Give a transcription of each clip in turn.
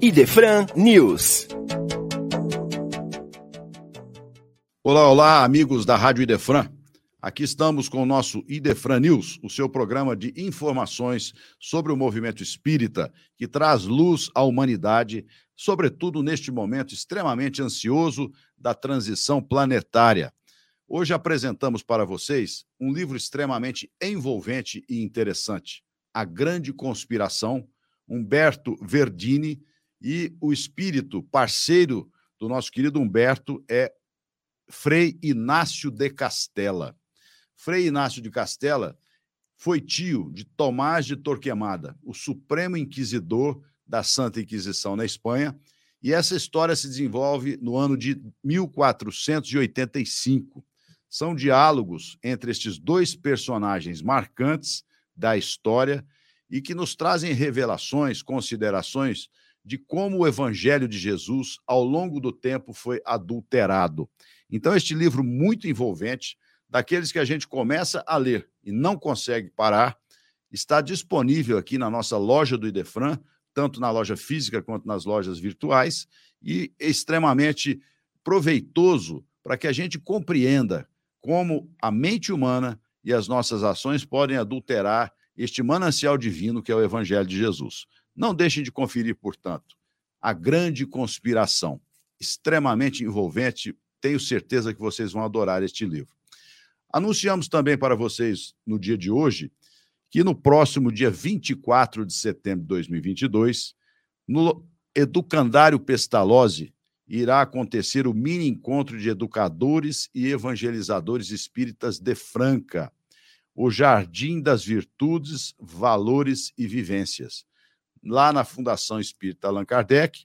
Idefran News. Olá, olá, amigos da Rádio Idefran. Aqui estamos com o nosso Idefran News, o seu programa de informações sobre o movimento espírita que traz luz à humanidade, sobretudo neste momento extremamente ansioso da transição planetária. Hoje apresentamos para vocês um livro extremamente envolvente e interessante, A Grande Conspiração, Humberto Verdini, e o espírito parceiro do nosso querido Humberto é Frei Inácio de Castela. Frei Inácio de Castela foi tio de Tomás de Torquemada, o supremo inquisidor da Santa Inquisição na Espanha, e essa história se desenvolve no ano de 1485. São diálogos entre estes dois personagens marcantes da história e que nos trazem revelações, considerações de como o evangelho de Jesus, ao longo do tempo, foi adulterado. Então, este livro muito envolvente, daqueles que a gente começa a ler e não consegue parar, está disponível aqui na nossa loja do Idefran, tanto na loja física quanto nas lojas virtuais, e extremamente proveitoso para que a gente compreenda como a mente humana e as nossas ações podem adulterar este manancial divino que é o Evangelho de Jesus. Não deixem de conferir, portanto, a grande conspiração, extremamente envolvente. Tenho certeza que vocês vão adorar este livro. Anunciamos também para vocês no dia de hoje que no próximo dia 24 de setembro de 2022, no Educandário Pestalozzi, irá acontecer o mini encontro de educadores e evangelizadores espíritas de Franca, o Jardim das Virtudes, Valores e Vivências. Lá na Fundação Espírita Allan Kardec,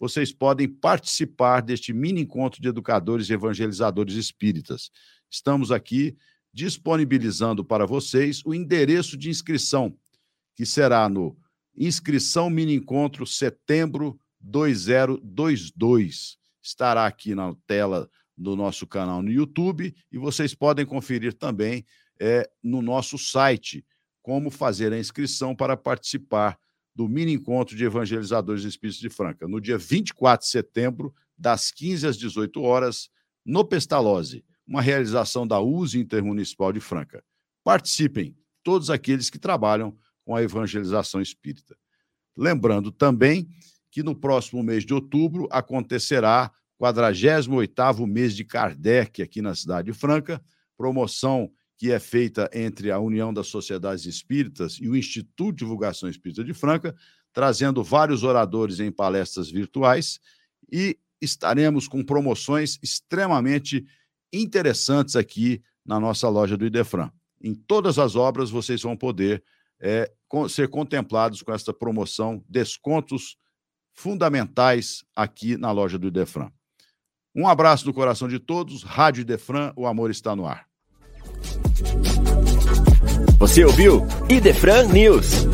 vocês podem participar deste mini encontro de educadores e evangelizadores espíritas. Estamos aqui disponibilizando para vocês o endereço de inscrição, que será no Inscrição Mini Encontro Setembro 2022. Estará aqui na tela do nosso canal no YouTube e vocês podem conferir também é, no nosso site como fazer a inscrição para participar do mini encontro de evangelizadores espíritos de Franca, no dia 24 de setembro, das 15 às 18 horas, no Pestalozzi, uma realização da USE Intermunicipal de Franca. Participem todos aqueles que trabalham com a evangelização espírita. Lembrando também que no próximo mês de outubro acontecerá o 48º mês de Kardec aqui na cidade de Franca, promoção que é feita entre a União das Sociedades Espíritas e o Instituto de Divulgação Espírita de Franca, trazendo vários oradores em palestras virtuais e estaremos com promoções extremamente interessantes aqui na nossa loja do Idefran. Em todas as obras vocês vão poder é, ser contemplados com esta promoção, descontos fundamentais aqui na loja do Idefran. Um abraço no coração de todos. Rádio Idefran, o amor está no ar. Você ouviu Idefran News.